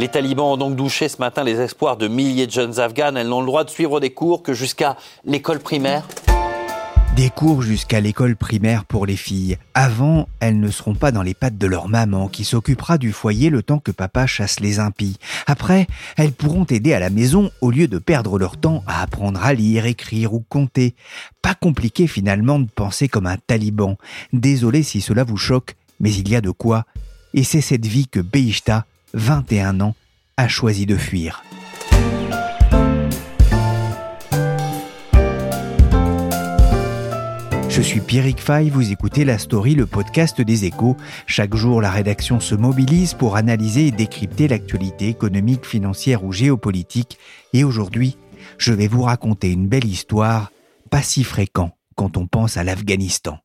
Les talibans ont donc douché ce matin les espoirs de milliers de jeunes afghanes. Elles n'ont le droit de suivre des cours que jusqu'à l'école primaire. Des cours jusqu'à l'école primaire pour les filles. Avant, elles ne seront pas dans les pattes de leur maman qui s'occupera du foyer le temps que papa chasse les impies. Après, elles pourront aider à la maison au lieu de perdre leur temps à apprendre à lire, écrire ou compter. Pas compliqué finalement de penser comme un taliban. Désolé si cela vous choque, mais il y a de quoi. Et c'est cette vie que Beishta 21 ans, a choisi de fuir. Je suis Pierrick Fay, vous écoutez La Story, le podcast des échos. Chaque jour, la rédaction se mobilise pour analyser et décrypter l'actualité économique, financière ou géopolitique. Et aujourd'hui, je vais vous raconter une belle histoire, pas si fréquent quand on pense à l'Afghanistan.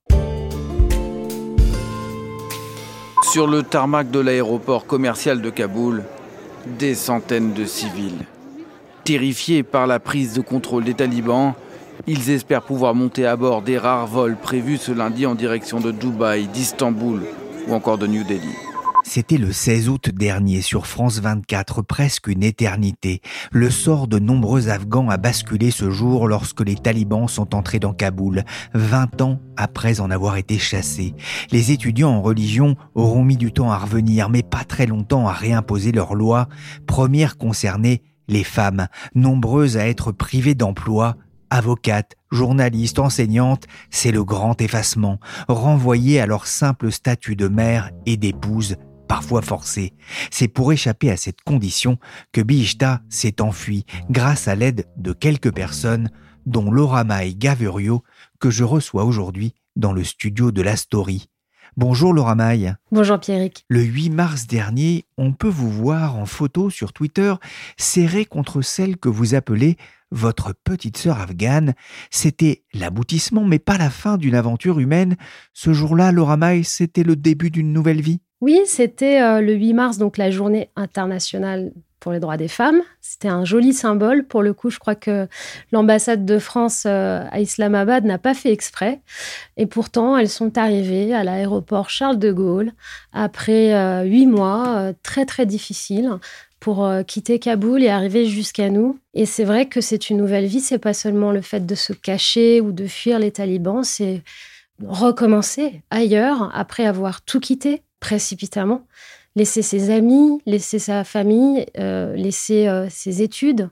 Sur le tarmac de l'aéroport commercial de Kaboul, des centaines de civils. Terrifiés par la prise de contrôle des talibans, ils espèrent pouvoir monter à bord des rares vols prévus ce lundi en direction de Dubaï, d'Istanbul ou encore de New Delhi. C'était le 16 août dernier sur France 24, presque une éternité. Le sort de nombreux Afghans a basculé ce jour lorsque les talibans sont entrés dans Kaboul, 20 ans après en avoir été chassés. Les étudiants en religion auront mis du temps à revenir, mais pas très longtemps à réimposer leurs lois. Première concernée, les femmes, nombreuses à être privées d'emploi, avocates, journalistes, enseignantes, c'est le grand effacement, renvoyées à leur simple statut de mère et d'épouse parfois forcée. C'est pour échapper à cette condition que Bihta s'est enfui grâce à l'aide de quelques personnes, dont Laura May Gaverio, que je reçois aujourd'hui dans le studio de la Story. Bonjour Laura May. Bonjour Pierrick. Le 8 mars dernier, on peut vous voir en photo sur Twitter serré contre celle que vous appelez votre petite sœur afghane. C'était l'aboutissement, mais pas la fin d'une aventure humaine. Ce jour-là, Laura May, c'était le début d'une nouvelle vie. Oui, c'était euh, le 8 mars, donc la journée internationale pour les droits des femmes. C'était un joli symbole. Pour le coup, je crois que l'ambassade de France euh, à Islamabad n'a pas fait exprès. Et pourtant, elles sont arrivées à l'aéroport Charles de Gaulle après euh, huit mois très très difficiles pour quitter Kaboul et arriver jusqu'à nous. Et c'est vrai que c'est une nouvelle vie. C'est pas seulement le fait de se cacher ou de fuir les talibans, c'est recommencer ailleurs après avoir tout quitté précipitamment, laisser ses amis, laisser sa famille, euh, laisser euh, ses études,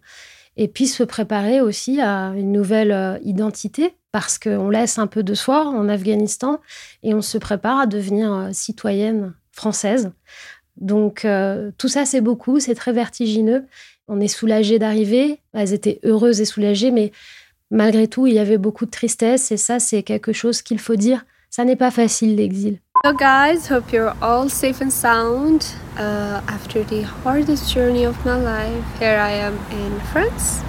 et puis se préparer aussi à une nouvelle euh, identité, parce qu'on laisse un peu de soi en Afghanistan et on se prépare à devenir citoyenne française. Donc tout ça, c'est beaucoup, c'est très vertigineux. On est soulagé d'arriver, elles étaient heureuses et soulagées, mais malgré tout, il y avait beaucoup de tristesse, et ça, c'est quelque chose qu'il faut dire. Ça n'est pas facile l'exil. Hello guys, hope you're all safe and sound. Uh, after the hardest journey of my life, here I am in France.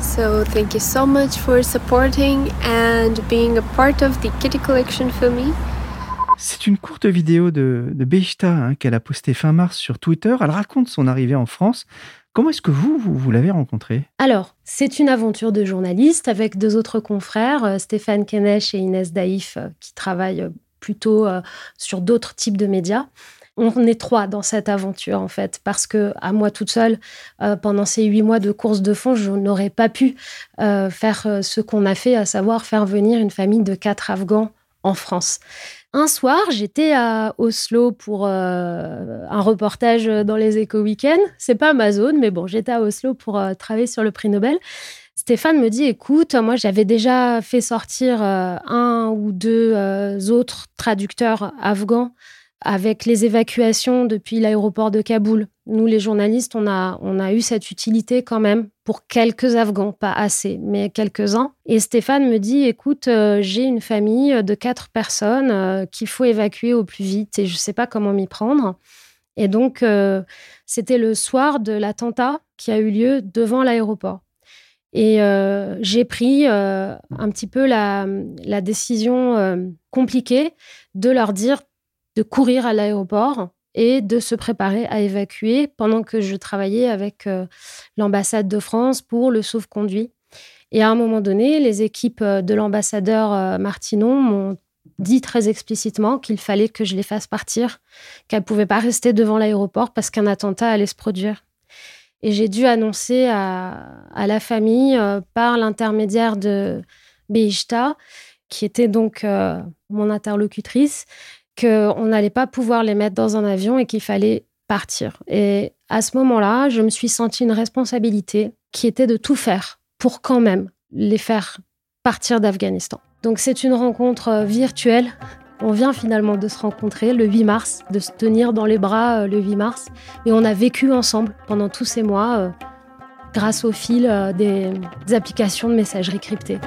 So thank you so much for supporting and being a part of the Kitty Collection for me. C'est une courte vidéo de, de Bechta hein, qu'elle a postée fin mars sur Twitter. Elle raconte son arrivée en France. Comment est-ce que vous, vous, vous l'avez rencontrée? Alors, c'est une aventure de journaliste avec deux autres confrères, euh, Stéphane Kenesh et Inès Daïf, euh, qui travaillent euh, plutôt euh, sur d'autres types de médias. On est trois dans cette aventure en fait, parce que à moi toute seule, euh, pendant ces huit mois de course de fond, je n'aurais pas pu euh, faire ce qu'on a fait, à savoir faire venir une famille de quatre Afghans en France. Un soir, j'étais à Oslo pour un reportage dans les Éco Weekends. C'est pas ma zone, mais bon, j'étais à Oslo pour travailler sur le prix Nobel. Stéphane me dit, écoute, moi j'avais déjà fait sortir euh, un ou deux euh, autres traducteurs afghans avec les évacuations depuis l'aéroport de Kaboul. Nous, les journalistes, on a, on a eu cette utilité quand même pour quelques Afghans, pas assez, mais quelques-uns. Et Stéphane me dit, écoute, euh, j'ai une famille de quatre personnes qu'il faut évacuer au plus vite et je ne sais pas comment m'y prendre. Et donc, c'était le soir de l'attentat qui a eu lieu devant l'aéroport. Et j'ai pris un petit peu la, décision compliquée de leur dire de courir à l'aéroport et de se préparer à évacuer pendant que je travaillais avec euh, l'ambassade de France pour le sauve-conduit. Et à un moment donné, les équipes euh, de l'ambassadeur euh, Martinon m'ont dit très explicitement qu'il fallait que je les fasse partir, qu'elles ne pouvaient pas rester devant l'aéroport parce qu'un attentat allait se produire. Et j'ai dû annoncer à, la famille par l'intermédiaire de Beishta, qui était donc mon interlocutrice, qu'on n'allait pas pouvoir les mettre dans un avion et qu'il fallait partir. Et à ce moment-là, je me suis senti une responsabilité qui était de tout faire pour quand même les faire partir d'Afghanistan. Donc c'est une rencontre euh, virtuelle. On vient finalement de se rencontrer le 8 mars, de se tenir dans les bras euh, le 8 mars. Et on a vécu ensemble pendant tous ces mois euh, grâce au fil des applications de messagerie cryptée.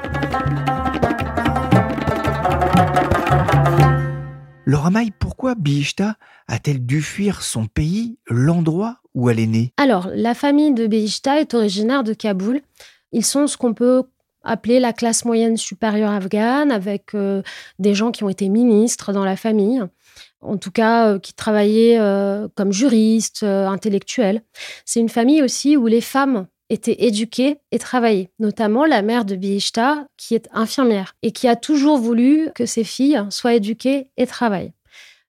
Laura Maille, pourquoi Bihishta a-t-elle dû fuir son pays, l'endroit où elle est née? Alors, la famille de Bihishta est originaire de Kaboul. Ils sont ce qu'on peut appeler la classe moyenne supérieure afghane, avec euh, des gens qui ont été ministres dans la famille, en tout cas euh, qui travaillaient euh, comme juristes, intellectuels. C'est une famille aussi où les femmes étaient éduquées et travaillaient, notamment la mère de Bihishta, qui est infirmière et qui a toujours voulu que ses filles soient éduquées et travaillent.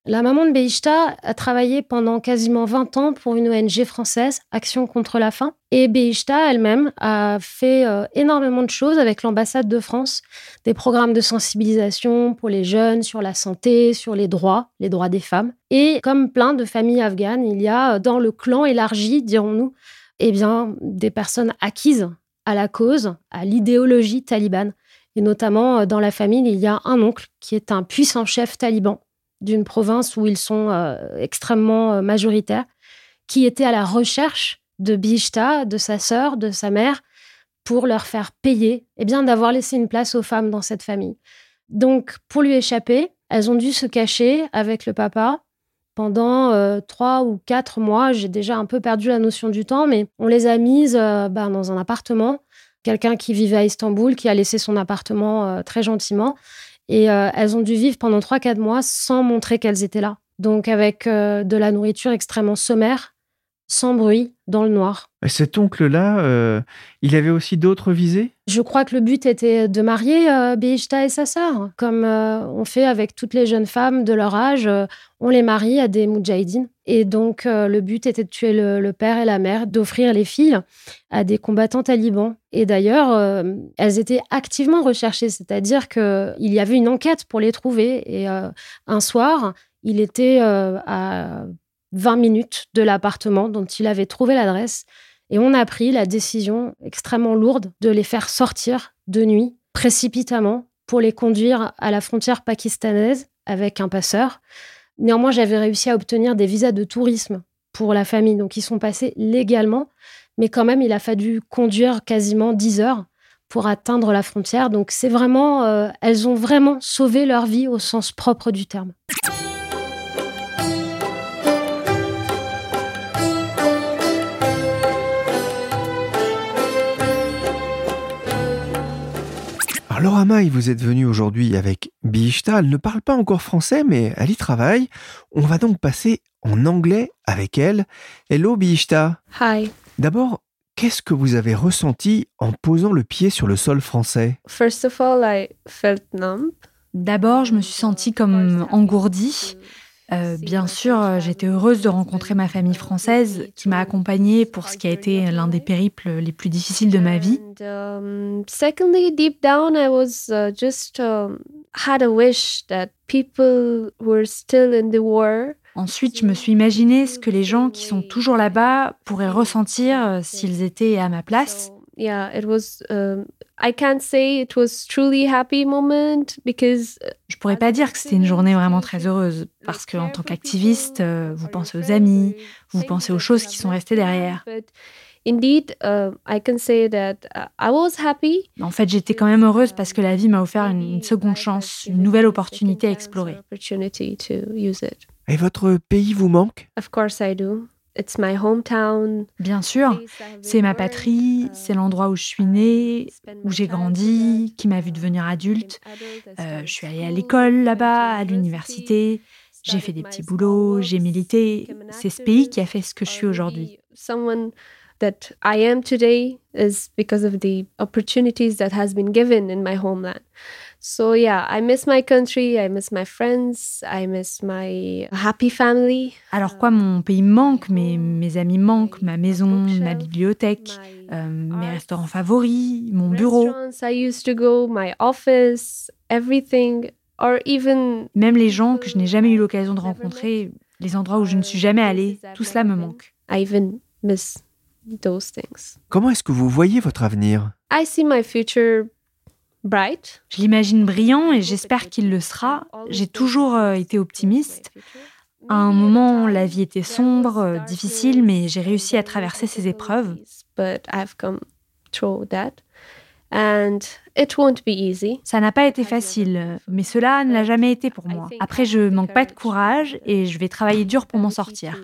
La maman de Bihishta a travaillé pendant quasiment 20 ans pour une ONG française, Action contre la faim. Et Bihishta elle-même a fait euh, énormément de choses avec l'ambassade de France, des programmes de sensibilisation pour les jeunes sur la santé, sur les droits, les droits des femmes. Et comme plein de familles afghanes, il y a dans le clan élargi, dirons-nous, eh bien, des personnes acquises à la cause, à l'idéologie talibane. Et notamment, euh, dans la famille, il y a un oncle qui est un puissant chef taliban d'une province où ils sont euh, extrêmement euh, majoritaires, qui était à la recherche de Bishta, de sa sœur, de sa mère, pour leur faire payer eh bien, d'avoir laissé une place aux femmes dans cette famille. Donc, pour lui échapper, elles ont dû se cacher avec le papa pendant euh, trois ou quatre mois. J'ai déjà un peu perdu la notion du temps, mais on les a mises bah, dans un appartement. Quelqu'un qui vivait à Istanbul, qui a laissé son appartement très gentiment. Et elles ont dû vivre pendant trois, quatre mois sans montrer qu'elles étaient là. Donc avec de la nourriture extrêmement sommaire, sans bruit, dans le noir. Cet oncle-là, euh, il avait aussi d'autres visées? Je crois que le but était de marier euh, et sa sœur, comme euh, on fait avec toutes les jeunes femmes de leur âge, euh, on les marie à des moudjahidines. Et donc le but était de tuer le, père et la mère, d'offrir les filles à des combattants talibans. Et d'ailleurs, elles étaient activement recherchées, c'est-à-dire qu'il y avait une enquête pour les trouver. Et un soir, il était à 20 minutes de l'appartement dont il avait trouvé l'adresse. Et on a pris la décision extrêmement lourde de les faire sortir de nuit, précipitamment, pour les conduire à la frontière pakistanaise avec un passeur. Néanmoins, j'avais réussi à obtenir des visas de tourisme pour la famille, donc ils sont passés légalement, mais quand même, il a fallu conduire quasiment 10 heures pour atteindre la frontière. Donc c'est vraiment, euh, elles ont vraiment sauvé leur vie au sens propre du terme. Alors Amaï, vous êtes venu aujourd'hui avec Bihishta. Elle ne parle pas encore français, mais elle y travaille. On va donc passer en anglais avec elle. Hello Bihishta. Hi. D'abord, qu'est-ce que vous avez ressenti en posant le pied sur le sol français? First of all, I felt numb. D'abord, je me suis sentie comme engourdie. Euh, bien sûr, euh, j'étais heureuse de rencontrer ma famille française qui m'a accompagnée pour ce qui a été l'un des périples les plus difficiles de ma vie. Secondly, deep down, I was just had a wish that people were still in the war. Ensuite, je me suis imaginé ce que les gens qui sont toujours là-bas pourraient ressentir euh, s'ils étaient à ma place. Yeah, it was um, I can't say it was truly happy moment because uh, je pourrais pas dire que c'était une journée vraiment très heureuse parce qu'en tant qu'activiste, euh, vous pensez aux amis, vous pensez aux choses qui sont restées derrière. Indeed, uh, I can say that uh, I was happy. En fait, j'étais quand même heureuse parce que la vie m'a offert une, une seconde chance, une nouvelle opportunité à explorer. Et votre pays vous manque? Of course I do. It's my hometown. Bien sûr, c'est ma patrie, c'est l'endroit où je suis née, où j'ai grandi, qui m'a vu devenir adulte. Euh, je suis allée à l'école là-bas, à l'université. J'ai fait des petits boulots, j'ai milité. C'est ce pays qui a fait ce que je suis aujourd'hui. that I am today is because of the opportunities that has been given in my homeland. So yeah, I miss my country, I miss my friends, I miss my happy family. Alors quoi, mon pays manque, mes, mes amis manquent, ma maison, ma bibliothèque, euh, mes restaurants favoris, mon bureau. I used to go, my office, everything, or even même les gens que je n'ai jamais eu l'occasion de rencontrer, les endroits où je ne suis jamais allée, tout cela me manque. I even miss those things. Comment est-ce que vous voyez votre avenir? I see my future je l'imagine brillant et j'espère qu'il le sera. J'ai toujours euh, été optimiste. À un moment, la vie était sombre, euh, difficile, mais j'ai réussi à traverser ces épreuves. Ça n'a pas été facile, mais cela ne l'a jamais été pour moi. Après, je manque pas de courage et je vais travailler dur pour m'en sortir.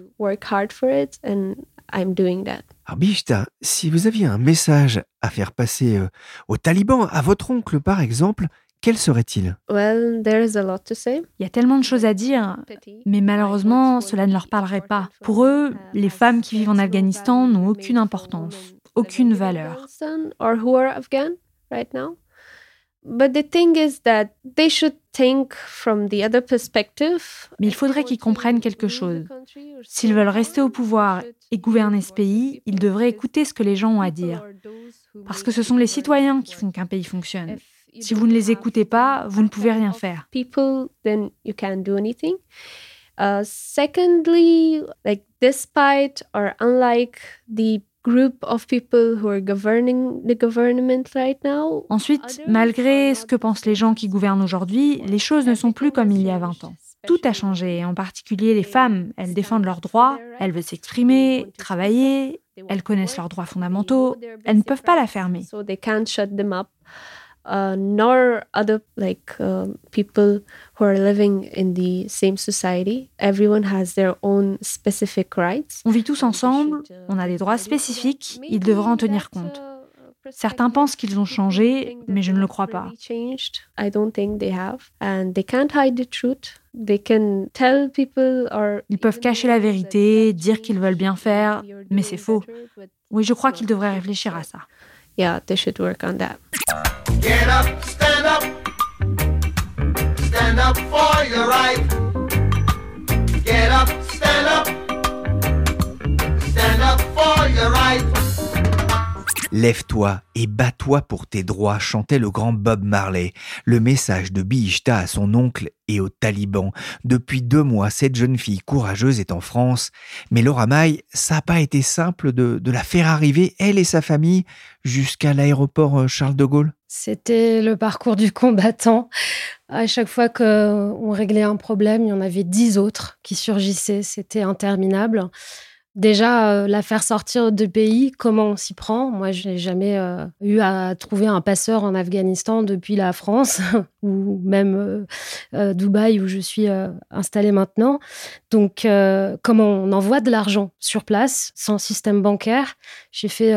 I'm doing that. Alors Bishta, si vous aviez un message à faire passer euh, aux talibans, à votre oncle par exemple, quel serait-il? Well, there's a lot to say. Il y a tellement de choses à dire, mais malheureusement, cela ne leur parlerait pas. Pour eux, les femmes qui vivent en Afghanistan n'ont aucune importance, aucune valeur. But the thing is that they should think from the other perspective. Mais il faudrait qu'ils comprennent quelque chose. S'ils veulent rester au pouvoir et gouverner ce pays, ils devraient écouter ce que les gens ont à dire. Parce que ce sont les citoyens qui font qu'un pays fonctionne. Si vous ne les écoutez pas, vous ne pouvez rien faire. People, then you can't do anything. Uh, secondly, like despite or unlike the Ensuite, malgré ce que pensent les gens qui gouvernent aujourd'hui, les choses ne sont plus comme il y a 20 ans. Tout a changé, en particulier les femmes. Elles défendent leurs droits, elles veulent s'exprimer, travailler, elles connaissent leurs droits fondamentaux, elles ne peuvent pas la fermer. Uh, nor other like uh, people who are living in the same society. Everyone has their own specific rights. On vit tous ensemble, on a des droits spécifiques, ils devraient en tenir compte. Certains pensent qu'ils ont changé, mais je ne le crois pas. I don't think they have, and they can't hide the truth. They can tell people or Ils peuvent cacher la vérité, dire qu'ils veulent bien faire, mais c'est faux. Oui, je crois qu'ils devraient réfléchir à ça. Yeah, they should work on that. Get up, stand up. Stand up for your right. Get up, stand up. Stand up for your right. Lève-toi et bats-toi pour tes droits, chantait le grand Bob Marley. Le message de Bihishta à son oncle et aux talibans. Depuis deux mois, cette jeune fille courageuse est en France. Mais Laura Maille, ça n'a pas été simple de, de la faire arriver, elle et sa famille, jusqu'à l'aéroport euh, Charles de Gaulle? C'était le parcours du combattant. À chaque fois qu'on réglait un problème, il y en avait dix autres qui surgissaient. C'était interminable. Déjà, euh, la faire sortir de pays, comment on s'y prend? Moi, je n'ai jamais euh, eu à trouver un passeur en Afghanistan depuis la France ou même euh, Dubaï où je suis installée maintenant. Donc, comment on envoie de l'argent sur place sans système bancaire? J'ai fait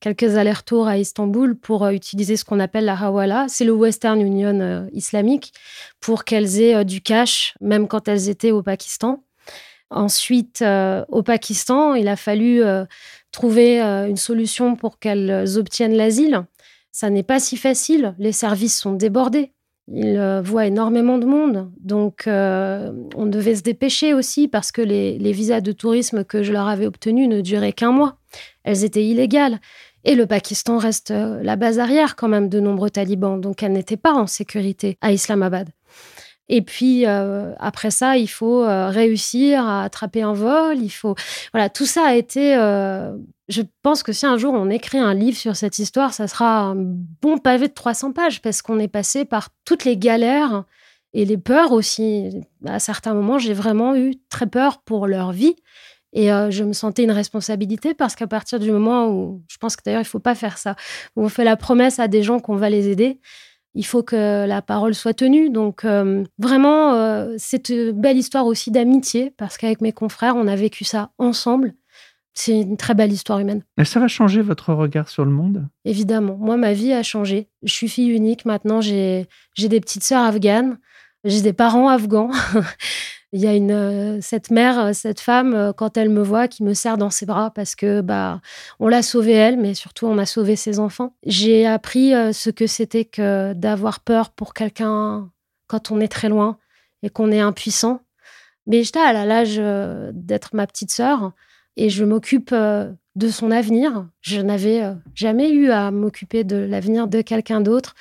quelques allers-retours à Istanbul pour utiliser ce qu'on appelle la Hawala. C'est le Western Union islamique pour qu'elles aient du cash, même quand elles étaient au Pakistan. Ensuite, euh, au Pakistan, il a fallu euh, trouver euh, une solution pour qu'elles obtiennent l'asile. Ça n'est pas si facile. Les services sont débordés. Ils voient énormément de monde. Donc, on devait se dépêcher aussi parce que les, les, visas de tourisme que je leur avais obtenus ne duraient qu'un mois. Elles étaient illégales. Et le Pakistan reste la base arrière quand même de nombreux talibans. Donc, elles n'étaient pas en sécurité à Islamabad. Et puis euh, après ça, il faut euh, réussir à attraper un vol. Il faut voilà, tout ça a été. Euh, Je pense que si un jour on écrit un livre sur cette histoire, ça sera un bon pavé de 300 pages parce qu'on est passé par toutes les galères et les peurs aussi. À certains moments, j'ai vraiment eu très peur pour leur vie. Et je me sentais une responsabilité parce qu'à partir du moment où, je pense que d'ailleurs, il ne faut pas faire ça, où on fait la promesse à des gens qu'on va les aider, il faut que la parole soit tenue. Donc, euh, vraiment, euh, c'est une belle histoire aussi d'amitié parce qu'avec mes confrères, on a vécu ça ensemble. C'est une très belle histoire humaine. Et ça va changer votre regard sur le monde? Évidemment. Moi, ma vie a changé. Je suis fille unique. Maintenant, j'ai des petites sœurs afghanes. J'ai des parents afghans. Il y a une, euh, cette mère, euh, cette femme, euh, quand elle me voit, qui me serre dans ses bras parce que bah, on l'a sauvée elle, mais surtout on a sauvé ses enfants. J'ai appris ce que c'était que d'avoir peur pour quelqu'un quand on est très loin et qu'on est impuissant. Mais j'étais à l'âge d'être ma petite sœur et je m'occupe de son avenir. Je n'avais jamais eu à m'occuper de l'avenir de quelqu'un d'autre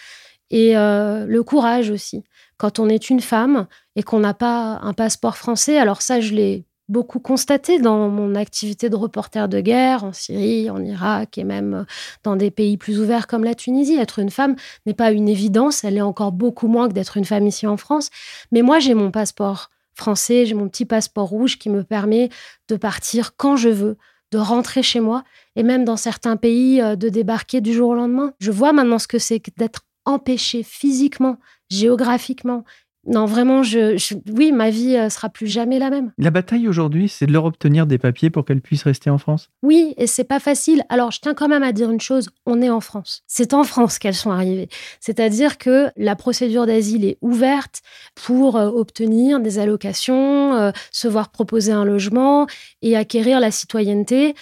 et le courage aussi quand on est une femme et qu'on n'a pas un passeport français. Alors ça, je l'ai beaucoup constaté dans mon activité de reporter de guerre en Syrie, en Irak et même dans des pays plus ouverts comme la Tunisie. Être une femme n'est pas une évidence, elle est encore beaucoup moins que d'être une femme ici en France. Mais moi, j'ai mon passeport français, j'ai mon petit passeport rouge qui me permet de partir quand je veux, de rentrer chez moi et même dans certains pays euh, de débarquer du jour au lendemain. Je vois maintenant ce que c'est d'être empêché physiquement géographiquement. Non, vraiment, je, oui, ma vie euh, sera plus jamais la même. La bataille aujourd'hui, c'est de leur obtenir des papiers pour qu'elles puissent rester en France? Oui, et c'est pas facile. Alors, je tiens quand même à dire une chose on est en France. C'est en France qu'elles sont arrivées. C'est-à-dire que la procédure d'asile est ouverte pour euh, obtenir des allocations, euh, se voir proposer un logement et acquérir la citoyenneté.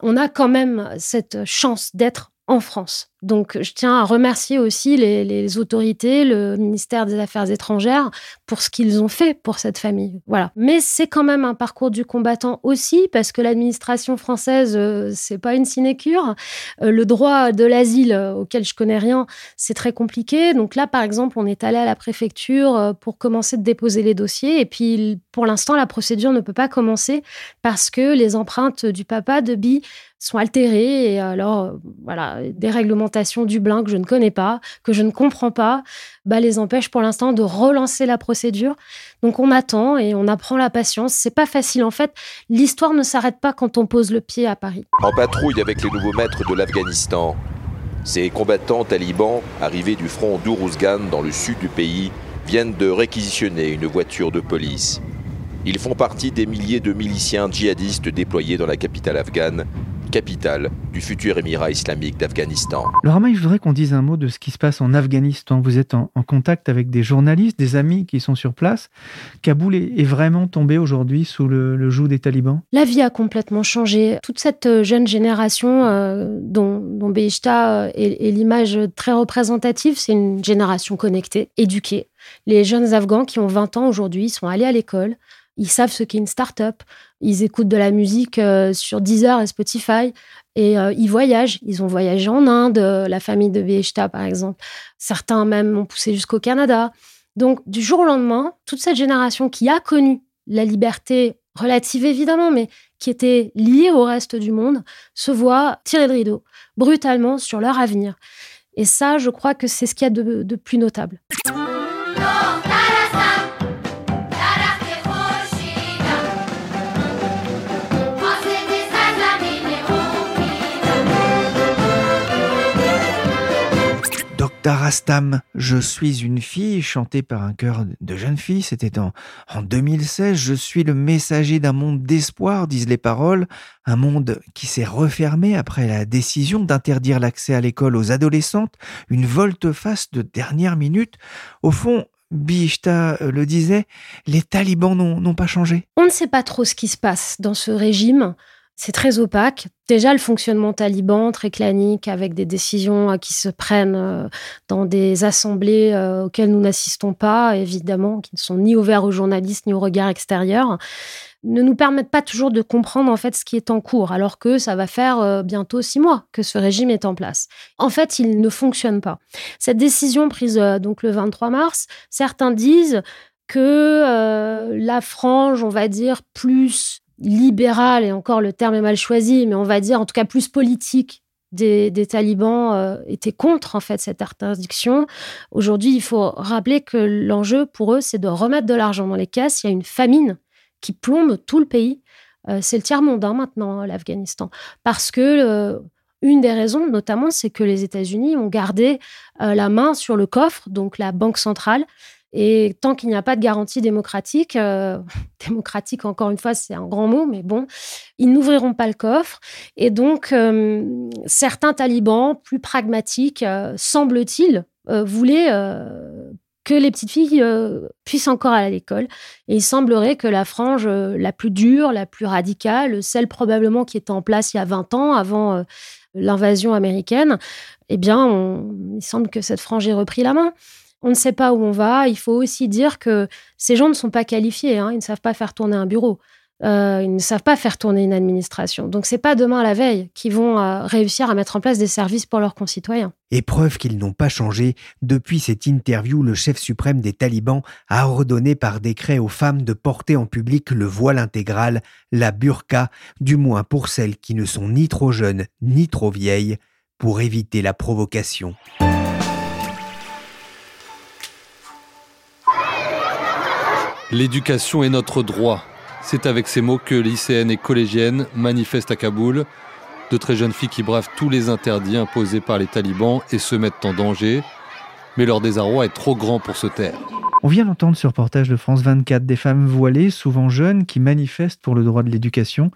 On a quand même cette chance d'être en France. Donc, je tiens à remercier aussi les, autorités, le ministère des Affaires étrangères pour ce qu'ils ont fait pour cette famille. Voilà. Mais c'est quand même un parcours du combattant aussi, parce que l'administration française, euh, c'est pas une sinécure. Euh, le droit de l'asile, euh, auquel je connais rien, c'est très compliqué. Donc là, par exemple, on est allé à la préfecture pour commencer de déposer les dossiers. Et puis, pour l'instant, la procédure ne peut pas commencer parce que les empreintes du papa de Bi sont altérées. Et alors, voilà, des règlements du Dublin que je ne connais pas, que je ne comprends pas, bah, les empêche pour l'instant de relancer la procédure. Donc on attend et on apprend la patience. C'est pas facile en fait. L'histoire ne s'arrête pas quand on pose le pied à Paris. En patrouille avec les nouveaux maîtres de l'Afghanistan, ces combattants talibans arrivés du front d'Uruzgan dans le sud du pays viennent de réquisitionner une voiture de police. Ils font partie des milliers de miliciens djihadistes déployés dans la capitale afghane capitale du futur Émirat islamique d'Afghanistan. Laura je voudrais qu'on dise un mot de ce qui se passe en Afghanistan. Vous êtes en, contact avec des journalistes, des amis qui sont sur place. Kaboul est, vraiment tombé aujourd'hui sous le, joug des talibans? La vie a complètement changé. Toute cette euh, jeune génération euh, dont, dont euh, est, est l'image très représentative, c'est une génération connectée, éduquée. Les jeunes Afghans qui ont 20 ans aujourd'hui sont allés à l'école, ils savent ce qu'est une start-up. Ils écoutent de la musique euh, sur Deezer et Spotify. Et euh, ils voyagent. Ils ont voyagé en Inde, euh, la famille de Beheshta, par exemple. Certains même ont poussé jusqu'au Canada. Donc, du jour au lendemain, toute cette génération qui a connu la liberté relative, évidemment, mais qui était liée au reste du monde, se voit tirer le rideau brutalement sur leur avenir. Et ça, je crois que c'est ce qu'il y a de, de plus notable. Darastam, Je suis une fille, chantée par un chœur de jeunes filles, c'était en, en 2016. Je suis le messager d'un monde d'espoir, disent les paroles, un monde qui s'est refermé après la décision d'interdire l'accès à l'école aux adolescentes, une volte-face de dernière minute. Au fond, Bishta le disait, les talibans n'ont pas changé. On ne sait pas trop ce qui se passe dans ce régime. C'est très opaque. Déjà, le fonctionnement taliban, très clanique, avec des décisions euh, qui se prennent euh, dans des assemblées euh, auxquelles nous n'assistons pas, évidemment, qui ne sont ni ouverts aux journalistes ni au regard extérieur, ne nous permettent pas toujours de comprendre en fait ce qui est en cours, alors que ça va faire bientôt six mois que ce régime est en place. En fait, il ne fonctionne pas. Cette décision prise donc le 23 mars, certains disent que la frange, on va dire, plus libérale, et encore le terme est mal choisi, mais on va dire en tout cas plus politique des, talibans euh, était contre en fait cette interdiction. Aujourd'hui, il faut rappeler que l'enjeu pour eux, c'est de remettre de l'argent dans les caisses. Il y a une famine qui plombe tout le pays. Euh, c'est le tiers monde hein, maintenant, l'Afghanistan, parce que euh, une des raisons, notamment, c'est que les États-Unis ont gardé la main sur le coffre, donc la banque centrale, et tant qu'il n'y a pas de garantie démocratique, euh, démocratique encore une fois c'est un grand mot, mais bon, ils n'ouvriront pas le coffre. Et donc euh, certains talibans plus pragmatiques, euh, semble-t-il, voulaient que les petites filles puissent encore aller à l'école. Et il semblerait que la frange la plus dure, la plus radicale, celle probablement qui était en place il y a 20 ans avant l'invasion américaine, eh bien, il semble que cette frange ait repris la main on ne sait pas où on va. Il faut aussi dire que ces gens ne sont pas qualifiés. Hein. Ils ne savent pas faire tourner un bureau. Euh, ils ne savent pas faire tourner une administration. Donc c'est pas demain à la veille qu'ils vont euh, réussir à mettre en place des services pour leurs concitoyens. Et preuve qu'ils n'ont pas changé, depuis cette interview, le chef suprême des talibans a ordonné par décret aux femmes de porter en public le voile intégral, la burqa, du moins pour celles qui ne sont ni trop jeunes ni trop vieilles, pour éviter la provocation. L'éducation est notre droit. C'est avec ces mots que lycéennes et collégiennes manifestent à Kaboul. De très jeunes filles qui bravent tous les interdits imposés par les talibans et se mettent en danger. Mais leur désarroi est trop grand pour se taire. On vient d'entendre ce reportage de France 24 des femmes voilées, souvent jeunes, qui manifestent pour le droit de l'éducation.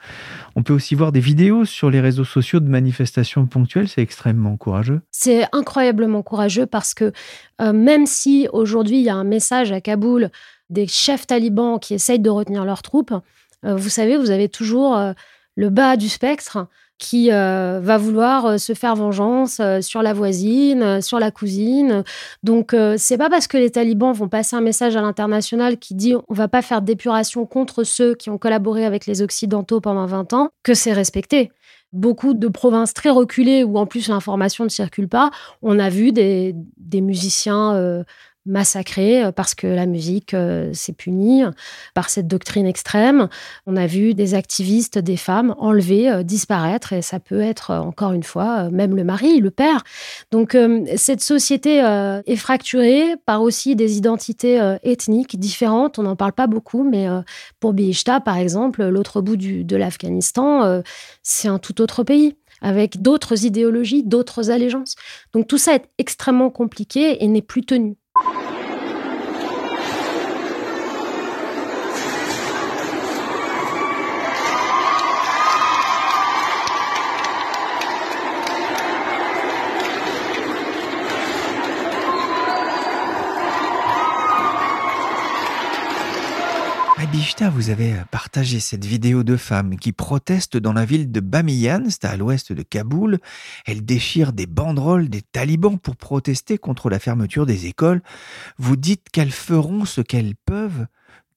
On peut aussi voir des vidéos sur les réseaux sociaux de manifestations ponctuelles. C'est extrêmement courageux. C'est incroyablement courageux parce que euh, même si aujourd'hui il y a un message à Kaboul des chefs talibans qui essayent de retenir leurs troupes, euh, vous savez, vous avez toujours euh, le bas du spectre qui euh, va vouloir se faire vengeance sur la voisine, sur la cousine. Donc c'est pas parce que les talibans vont passer un message à l'international qui dit on va pas faire d'épuration contre ceux qui ont collaboré avec les occidentaux pendant 20 ans que c'est respecté beaucoup de provinces très reculées où en plus l'information ne circule pas, on a vu des musiciens massacrés euh, parce que la musique euh, s'est punie par cette doctrine extrême. On a vu des activistes, des femmes enlevées, euh, disparaître, et ça peut être encore une fois même le mari, le père. Donc cette société est fracturée par aussi des identités ethniques différentes. On n'en parle pas beaucoup, mais pour Bihishta, par exemple, l'autre bout de l'Afghanistan, c'est un tout autre pays avec d'autres idéologies, d'autres allégeances. Donc tout ça est extrêmement compliqué et n'est plus tenu. Vous avez partagé cette vidéo de femmes qui protestent dans la ville de Bamiyan, c'est à l'ouest de Kaboul. Elles déchirent des banderoles des talibans pour protester contre la fermeture des écoles. Vous dites qu'elles feront ce qu'elles peuvent.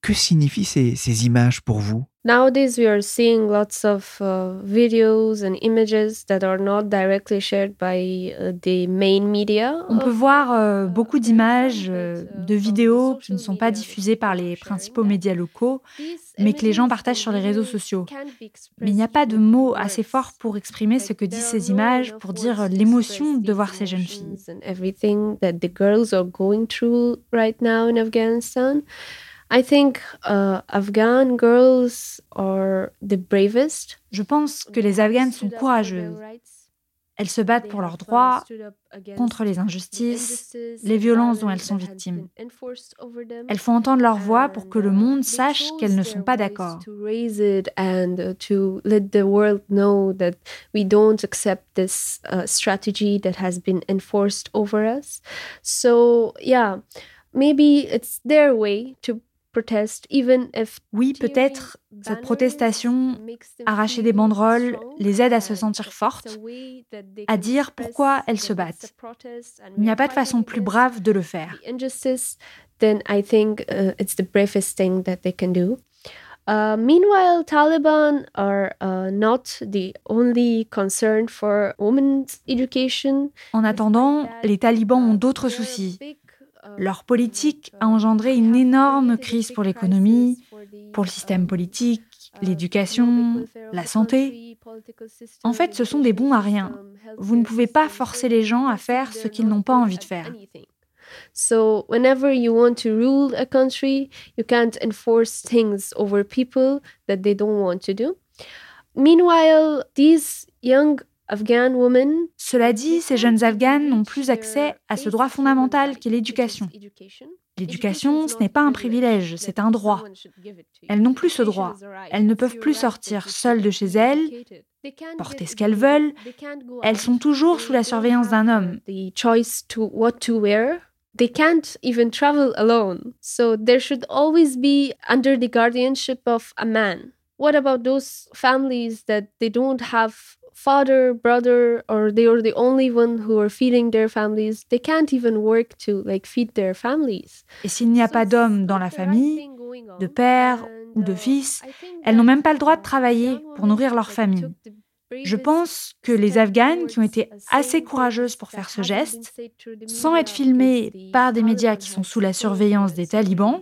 Que signifient ces, ces images pour vous? Nowadays, we are seeing lots of uh, videos and images that are not directly shared by uh, the main media. On peut voir euh, beaucoup d'images, euh, de vidéos qui ne sont pas diffusées par les principaux médias locaux, mais que les gens partagent sur les réseaux sociaux. Mais il n'y a pas de mots assez forts pour exprimer ce que disent ces images, pour dire l'émotion de voir ces jeunes filles. I think uh, Afghan girls are the bravest. Je pense que les Afghanes sont courageuses. Elles se battent pour leurs droits, contre les injustices, les violences dont elles sont victimes. Elles font entendre leur voix pour que le monde sache qu'elles ne sont pas d'accord. and to let the world know that we don't accept this strategy that has been enforced over us. So, yeah, maybe it's their way to oui, peut-être cette protestation, arracher des banderoles, les aide à se sentir fortes, à dire pourquoi elles se battent. Il n'y a pas de façon plus brave de le faire. then I think uh, it's the bravest thing that they can do. Uh, meanwhile, Taliban are uh, not the only concern for women's education. En attendant, les talibans ont d'autres soucis. Leur politique a engendré une énorme crise pour l'économie, pour le système politique, l'éducation, la santé. En fait, ce sont des bons à rien. Vous ne pouvez pas forcer les gens à faire ce qu'ils n'ont pas envie de faire. So, whenever you want to rule a country, you can't enforce things over people that they don't want to do. Meanwhile, these young Cela dit, ces jeunes Afghanes n'ont plus accès à ce droit fondamental qu'est l'éducation. L'éducation, ce n'est pas un privilège, c'est un droit. Elles n'ont plus ce droit. Elles ne peuvent plus sortir seules de chez elles, porter ce qu'elles veulent. Elles sont toujours sous la surveillance d'un homme. the choice to what to wear. They can't even travel alone. So there should always be under the guardianship of a man. What about those families that they don't have father, brother, or they are the only one who are feeding their families? They can't even work to like feed their families. Et s'il n'y a pas d'homme dans la famille, de père ou de fils, elles n'ont même pas le droit de travailler pour nourrir leur famille. Je pense que les Afghanes qui ont été assez courageuses pour faire ce geste, sans être filmées par des médias qui sont sous la surveillance des talibans,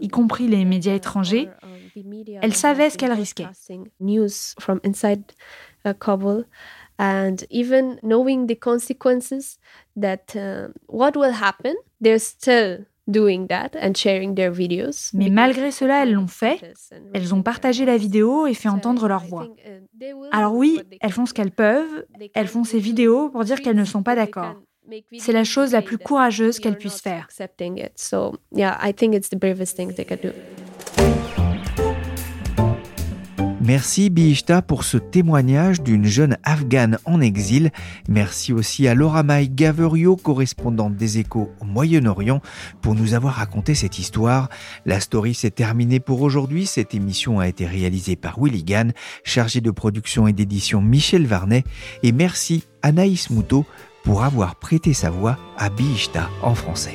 y compris les médias étrangers, elles savaient ce qu'elles risquaient. Uh, Kabul and even knowing the consequences that uh, what will happen, they're still doing that and sharing their videos. Mais malgré cela, elles l'ont fait. Elles ont partagé la vidéo et fait entendre leur voix. Alors oui, elles font ce qu'elles peuvent. Elles font ces vidéos pour dire qu'elles ne sont pas d'accord. C'est la chose la plus courageuse qu'elles puissent faire. Merci Bihishta pour ce témoignage d'une jeune afghane en exil. Merci aussi à Laura May Gaverio, correspondante des échos au Moyen-Orient, pour nous avoir raconté cette histoire. La story s'est terminée pour aujourd'hui. Cette émission a été réalisée par Willy Gann, chargé de production et d'édition Michel Varnet. Et merci Anaïs Moutot pour avoir prêté sa voix à Bihishta en français.